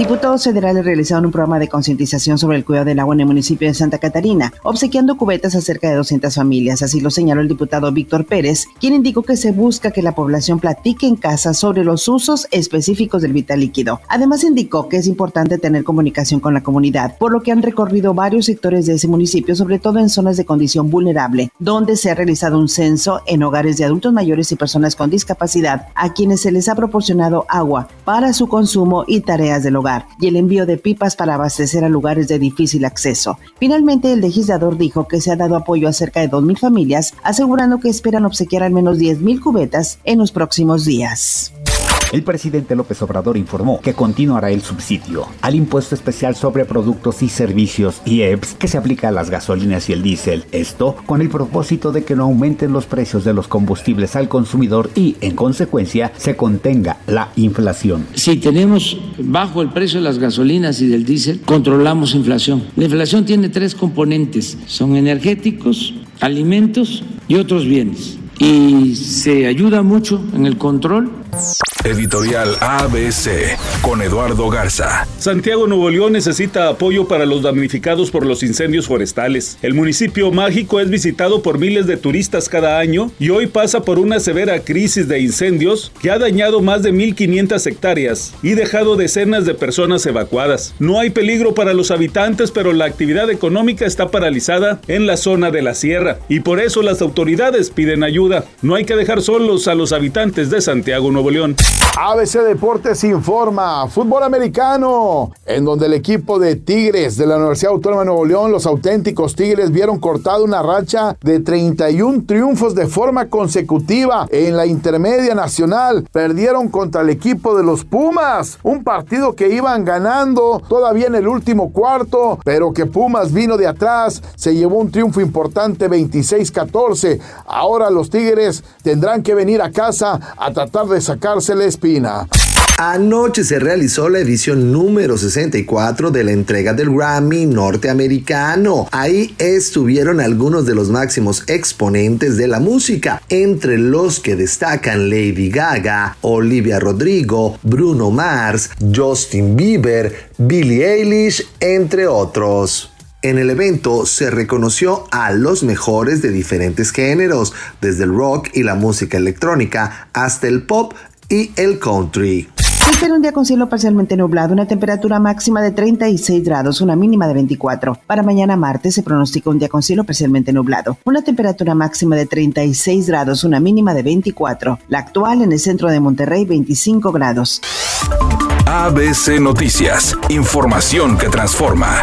Diputados federales realizaron un programa de concientización sobre el cuidado del agua en el municipio de Santa Catarina, obsequiando cubetas a cerca de 200 familias. Así lo señaló el diputado Víctor Pérez, quien indicó que se busca que la población platique en casa sobre los usos específicos del vital líquido. Además indicó que es importante tener comunicación con la comunidad, por lo que han recorrido varios sectores de ese municipio, sobre todo en zonas de condición vulnerable, donde se ha realizado un censo en hogares de adultos mayores y personas con discapacidad, a quienes se les ha proporcionado agua para su consumo y tareas del hogar y el envío de pipas para abastecer a lugares de difícil acceso. Finalmente, el legislador dijo que se ha dado apoyo a cerca de 2.000 familias, asegurando que esperan obsequiar al menos 10.000 cubetas en los próximos días. El presidente López Obrador informó que continuará el subsidio al impuesto especial sobre productos y servicios IEPS que se aplica a las gasolinas y el diésel. Esto con el propósito de que no aumenten los precios de los combustibles al consumidor y, en consecuencia, se contenga la inflación. Si tenemos bajo el precio de las gasolinas y del diésel, controlamos inflación. La inflación tiene tres componentes, son energéticos, alimentos y otros bienes. Y se ayuda mucho en el control Editorial ABC con Eduardo Garza. Santiago Nuevo León necesita apoyo para los damnificados por los incendios forestales. El municipio mágico es visitado por miles de turistas cada año y hoy pasa por una severa crisis de incendios que ha dañado más de 1.500 hectáreas y dejado decenas de personas evacuadas. No hay peligro para los habitantes, pero la actividad económica está paralizada en la zona de la sierra y por eso las autoridades piden ayuda. No hay que dejar solos a los habitantes de Santiago Nuevo León. ABC Deportes informa, fútbol americano, en donde el equipo de Tigres de la Universidad Autónoma de Nuevo León, los auténticos Tigres, vieron cortada una racha de 31 triunfos de forma consecutiva en la intermedia nacional. Perdieron contra el equipo de los Pumas, un partido que iban ganando todavía en el último cuarto, pero que Pumas vino de atrás, se llevó un triunfo importante 26-14. Ahora los Tigres tendrán que venir a casa a tratar de sacarse la espina. Anoche se realizó la edición número 64 de la entrega del Grammy norteamericano. Ahí estuvieron algunos de los máximos exponentes de la música, entre los que destacan Lady Gaga, Olivia Rodrigo, Bruno Mars, Justin Bieber, Billie Eilish, entre otros. En el evento se reconoció a los mejores de diferentes géneros, desde el rock y la música electrónica hasta el pop y el country. espera un día con cielo parcialmente nublado, una temperatura máxima de 36 grados, una mínima de 24. Para mañana martes se pronostica un día con cielo parcialmente nublado, una temperatura máxima de 36 grados, una mínima de 24. La actual en el centro de Monterrey, 25 grados. ABC Noticias, información que transforma.